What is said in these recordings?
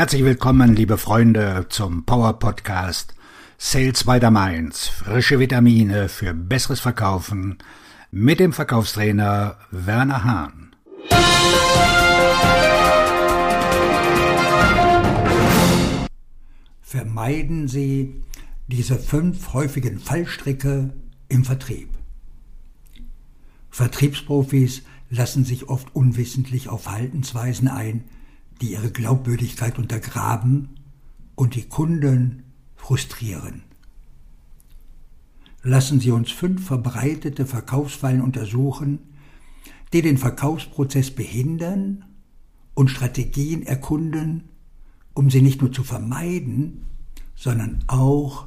Herzlich willkommen, liebe Freunde, zum Power Podcast Sales by the Mainz. Frische Vitamine für besseres Verkaufen mit dem Verkaufstrainer Werner Hahn. Vermeiden Sie diese fünf häufigen Fallstricke im Vertrieb. Vertriebsprofis lassen sich oft unwissentlich auf Verhaltensweisen ein, die ihre Glaubwürdigkeit untergraben und die Kunden frustrieren. Lassen Sie uns fünf verbreitete Verkaufsfallen untersuchen, die den Verkaufsprozess behindern und Strategien erkunden, um sie nicht nur zu vermeiden, sondern auch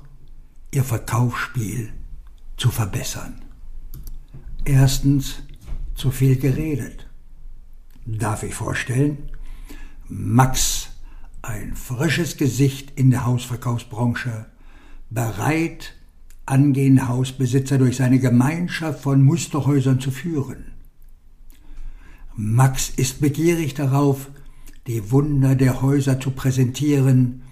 ihr Verkaufsspiel zu verbessern. Erstens, zu viel geredet. Darf ich vorstellen? Max, ein frisches Gesicht in der Hausverkaufsbranche, bereit, angehende Hausbesitzer durch seine Gemeinschaft von Musterhäusern zu führen. Max ist begierig darauf, die Wunder der Häuser zu präsentieren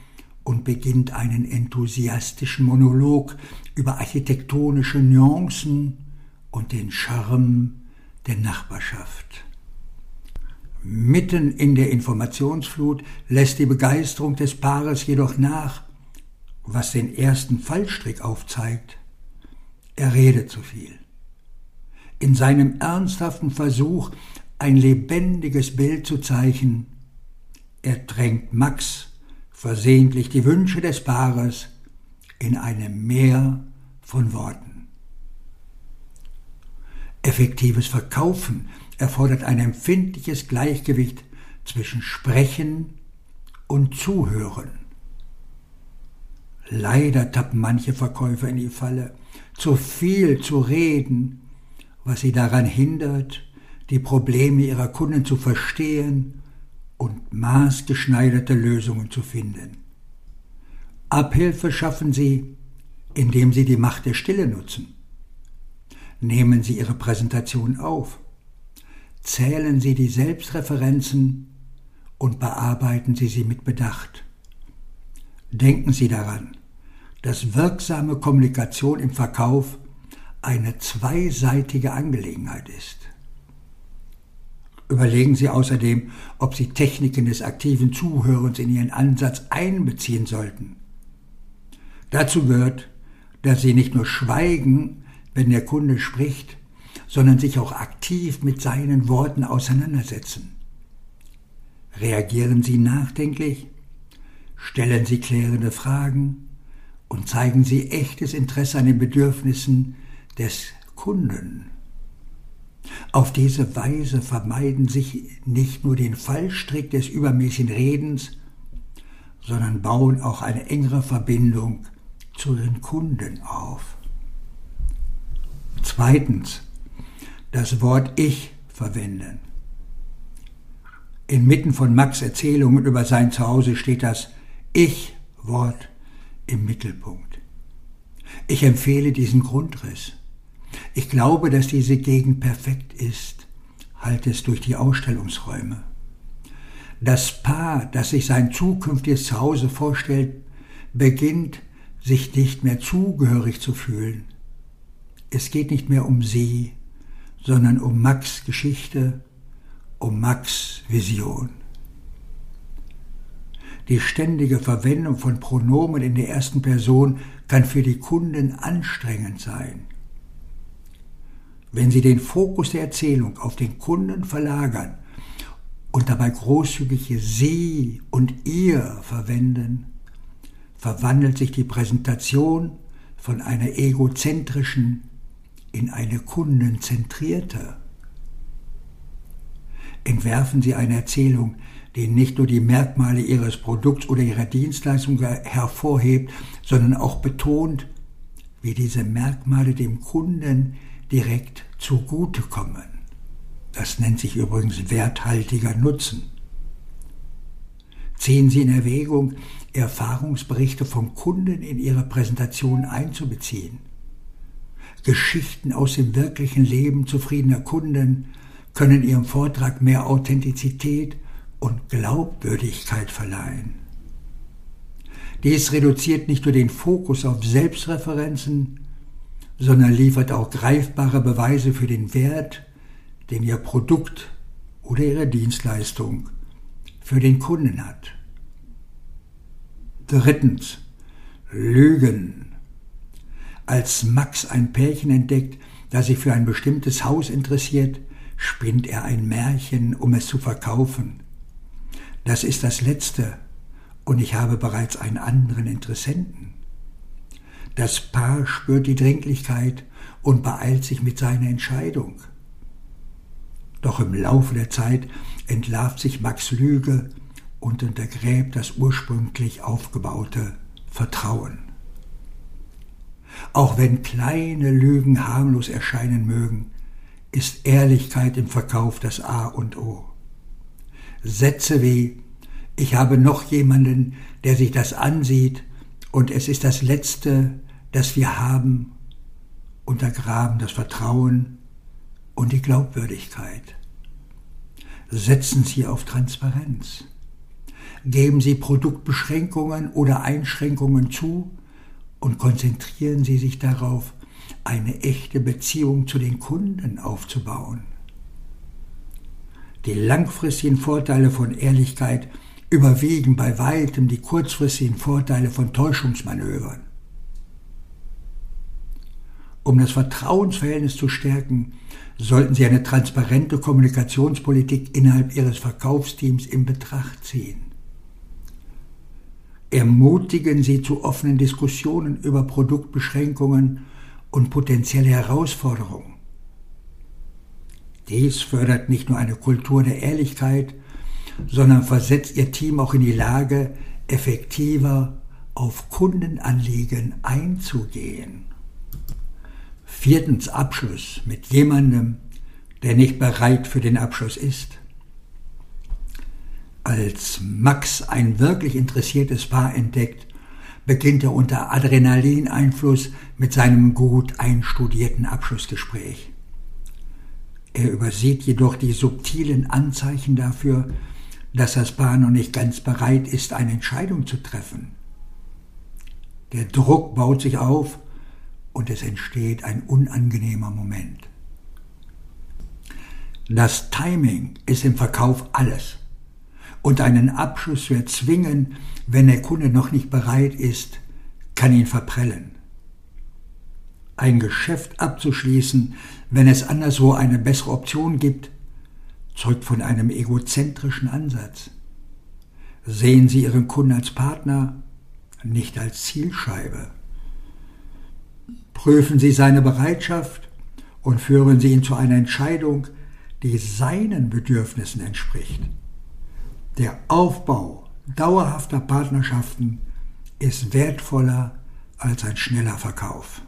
und beginnt einen enthusiastischen Monolog über architektonische Nuancen und den Charme der Nachbarschaft. Mitten in der Informationsflut lässt die Begeisterung des Paares jedoch nach, was den ersten Fallstrick aufzeigt. Er redet zu viel. In seinem ernsthaften Versuch, ein lebendiges Bild zu zeichnen, ertränkt Max versehentlich die Wünsche des Paares in einem Meer von Worten. Effektives Verkaufen erfordert ein empfindliches Gleichgewicht zwischen Sprechen und Zuhören. Leider tappen manche Verkäufer in die Falle, zu viel zu reden, was sie daran hindert, die Probleme ihrer Kunden zu verstehen und maßgeschneiderte Lösungen zu finden. Abhilfe schaffen sie, indem sie die Macht der Stille nutzen. Nehmen Sie Ihre Präsentation auf zählen Sie die Selbstreferenzen und bearbeiten Sie sie mit Bedacht. Denken Sie daran, dass wirksame Kommunikation im Verkauf eine zweiseitige Angelegenheit ist. Überlegen Sie außerdem, ob Sie Techniken des aktiven Zuhörens in Ihren Ansatz einbeziehen sollten. Dazu gehört, dass Sie nicht nur schweigen, wenn der Kunde spricht, sondern sich auch aktiv mit seinen Worten auseinandersetzen. Reagieren Sie nachdenklich, stellen Sie klärende Fragen und zeigen Sie echtes Interesse an den Bedürfnissen des Kunden. Auf diese Weise vermeiden sich nicht nur den Fallstrick des übermäßigen Redens, sondern bauen auch eine engere Verbindung zu den Kunden auf. Zweitens, das Wort Ich verwenden. Inmitten von Max Erzählungen über sein Zuhause steht das Ich-Wort im Mittelpunkt. Ich empfehle diesen Grundriss. Ich glaube, dass diese Gegend perfekt ist, halte es durch die Ausstellungsräume. Das Paar, das sich sein zukünftiges Zuhause vorstellt, beginnt, sich nicht mehr zugehörig zu fühlen. Es geht nicht mehr um sie, sondern um Max Geschichte, um Max Vision. Die ständige Verwendung von Pronomen in der ersten Person kann für die Kunden anstrengend sein. Wenn Sie den Fokus der Erzählung auf den Kunden verlagern und dabei großzügige Sie und Ihr verwenden, verwandelt sich die Präsentation von einer egozentrischen in eine kundenzentrierte. Entwerfen Sie eine Erzählung, die nicht nur die Merkmale Ihres Produkts oder Ihrer Dienstleistung hervorhebt, sondern auch betont, wie diese Merkmale dem Kunden direkt zugutekommen. Das nennt sich übrigens werthaltiger Nutzen. Ziehen Sie in Erwägung, Erfahrungsberichte vom Kunden in Ihre Präsentation einzubeziehen. Geschichten aus dem wirklichen Leben zufriedener Kunden können ihrem Vortrag mehr Authentizität und Glaubwürdigkeit verleihen. Dies reduziert nicht nur den Fokus auf Selbstreferenzen, sondern liefert auch greifbare Beweise für den Wert, den Ihr Produkt oder Ihre Dienstleistung für den Kunden hat. Drittens. Lügen. Als Max ein Pärchen entdeckt, das sich für ein bestimmtes Haus interessiert, spinnt er ein Märchen, um es zu verkaufen. Das ist das Letzte, und ich habe bereits einen anderen Interessenten. Das Paar spürt die Dringlichkeit und beeilt sich mit seiner Entscheidung. Doch im Laufe der Zeit entlarvt sich Max Lüge und untergräbt das ursprünglich aufgebaute Vertrauen. Auch wenn kleine Lügen harmlos erscheinen mögen, ist Ehrlichkeit im Verkauf das A und O. Sätze wie Ich habe noch jemanden, der sich das ansieht, und es ist das Letzte, das wir haben, untergraben das Vertrauen und die Glaubwürdigkeit. Setzen Sie auf Transparenz. Geben Sie Produktbeschränkungen oder Einschränkungen zu und konzentrieren Sie sich darauf, eine echte Beziehung zu den Kunden aufzubauen. Die langfristigen Vorteile von Ehrlichkeit überwiegen bei weitem die kurzfristigen Vorteile von Täuschungsmanövern. Um das Vertrauensverhältnis zu stärken, sollten Sie eine transparente Kommunikationspolitik innerhalb Ihres Verkaufsteams in Betracht ziehen. Ermutigen Sie zu offenen Diskussionen über Produktbeschränkungen und potenzielle Herausforderungen. Dies fördert nicht nur eine Kultur der Ehrlichkeit, sondern versetzt Ihr Team auch in die Lage, effektiver auf Kundenanliegen einzugehen. Viertens Abschluss mit jemandem, der nicht bereit für den Abschluss ist. Als Max ein wirklich interessiertes Paar entdeckt, beginnt er unter Adrenalineinfluss mit seinem gut einstudierten Abschlussgespräch. Er übersieht jedoch die subtilen Anzeichen dafür, dass das Paar noch nicht ganz bereit ist, eine Entscheidung zu treffen. Der Druck baut sich auf und es entsteht ein unangenehmer Moment. Das Timing ist im Verkauf alles. Und einen Abschluss zu erzwingen, wenn der Kunde noch nicht bereit ist, kann ihn verprellen. Ein Geschäft abzuschließen, wenn es anderswo eine bessere Option gibt, zeugt von einem egozentrischen Ansatz. Sehen Sie Ihren Kunden als Partner, nicht als Zielscheibe. Prüfen Sie seine Bereitschaft und führen Sie ihn zu einer Entscheidung, die seinen Bedürfnissen entspricht. Der Aufbau dauerhafter Partnerschaften ist wertvoller als ein schneller Verkauf.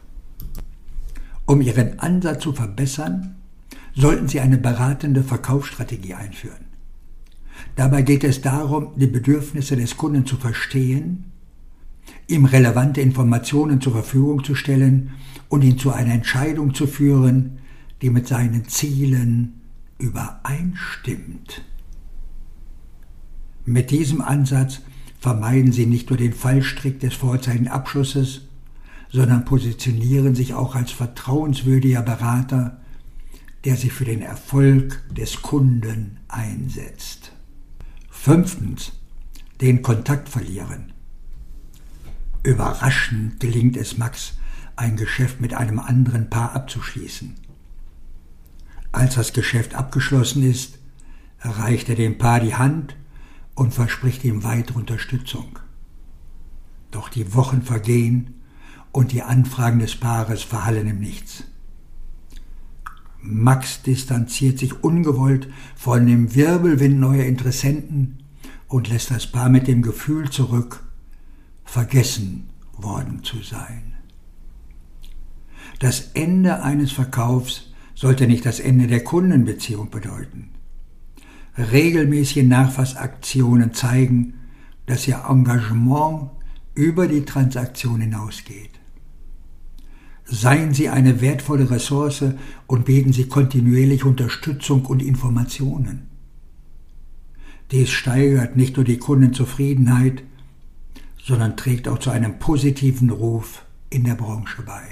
Um Ihren Ansatz zu verbessern, sollten Sie eine beratende Verkaufsstrategie einführen. Dabei geht es darum, die Bedürfnisse des Kunden zu verstehen ihm relevante Informationen zur Verfügung zu stellen und ihn zu einer Entscheidung zu führen, die mit seinen Zielen übereinstimmt. Mit diesem Ansatz vermeiden Sie nicht nur den Fallstrick des vorzeitigen Abschlusses, sondern positionieren sich auch als vertrauenswürdiger Berater, der sich für den Erfolg des Kunden einsetzt. Fünftens, den Kontakt verlieren. Überraschend gelingt es Max, ein Geschäft mit einem anderen Paar abzuschließen. Als das Geschäft abgeschlossen ist, reicht er dem Paar die Hand und verspricht ihm weitere Unterstützung. Doch die Wochen vergehen und die Anfragen des Paares verhallen im Nichts. Max distanziert sich ungewollt von dem Wirbelwind neuer Interessenten und lässt das Paar mit dem Gefühl zurück, vergessen worden zu sein. Das Ende eines Verkaufs sollte nicht das Ende der Kundenbeziehung bedeuten. Regelmäßige Nachfassaktionen zeigen, dass Ihr Engagement über die Transaktion hinausgeht. Seien Sie eine wertvolle Ressource und bieten Sie kontinuierlich Unterstützung und Informationen. Dies steigert nicht nur die Kundenzufriedenheit, sondern trägt auch zu einem positiven Ruf in der Branche bei.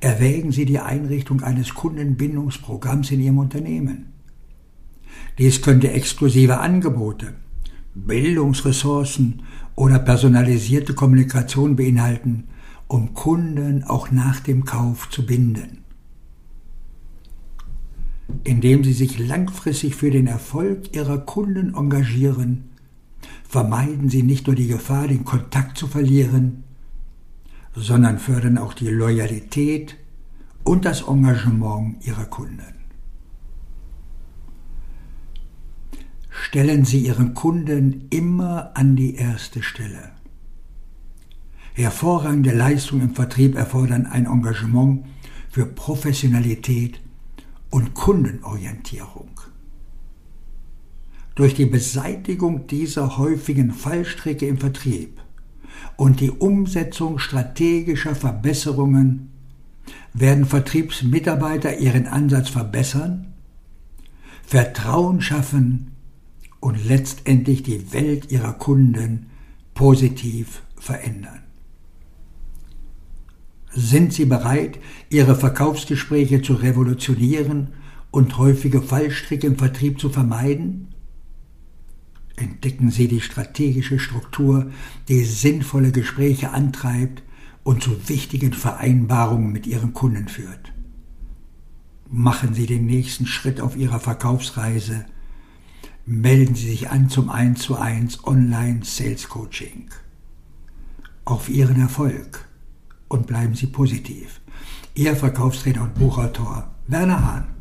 Erwägen Sie die Einrichtung eines Kundenbindungsprogramms in Ihrem Unternehmen. Dies könnte exklusive Angebote, Bildungsressourcen oder personalisierte Kommunikation beinhalten, um Kunden auch nach dem Kauf zu binden. Indem sie sich langfristig für den Erfolg ihrer Kunden engagieren, vermeiden sie nicht nur die Gefahr, den Kontakt zu verlieren, sondern fördern auch die Loyalität und das Engagement ihrer Kunden. Stellen Sie Ihren Kunden immer an die erste Stelle. Hervorragende Leistungen im Vertrieb erfordern ein Engagement für Professionalität und Kundenorientierung. Durch die Beseitigung dieser häufigen Fallstricke im Vertrieb und die Umsetzung strategischer Verbesserungen werden Vertriebsmitarbeiter ihren Ansatz verbessern, Vertrauen schaffen und letztendlich die Welt ihrer Kunden positiv verändern. Sind Sie bereit, Ihre Verkaufsgespräche zu revolutionieren und häufige Fallstricke im Vertrieb zu vermeiden? Entdecken Sie die strategische Struktur, die sinnvolle Gespräche antreibt und zu wichtigen Vereinbarungen mit Ihren Kunden führt. Machen Sie den nächsten Schritt auf Ihrer Verkaufsreise. Melden Sie sich an zum 1 zu 1 Online Sales Coaching. Auf Ihren Erfolg und bleiben Sie positiv. Ihr Verkaufstrainer und Buchautor Werner Hahn.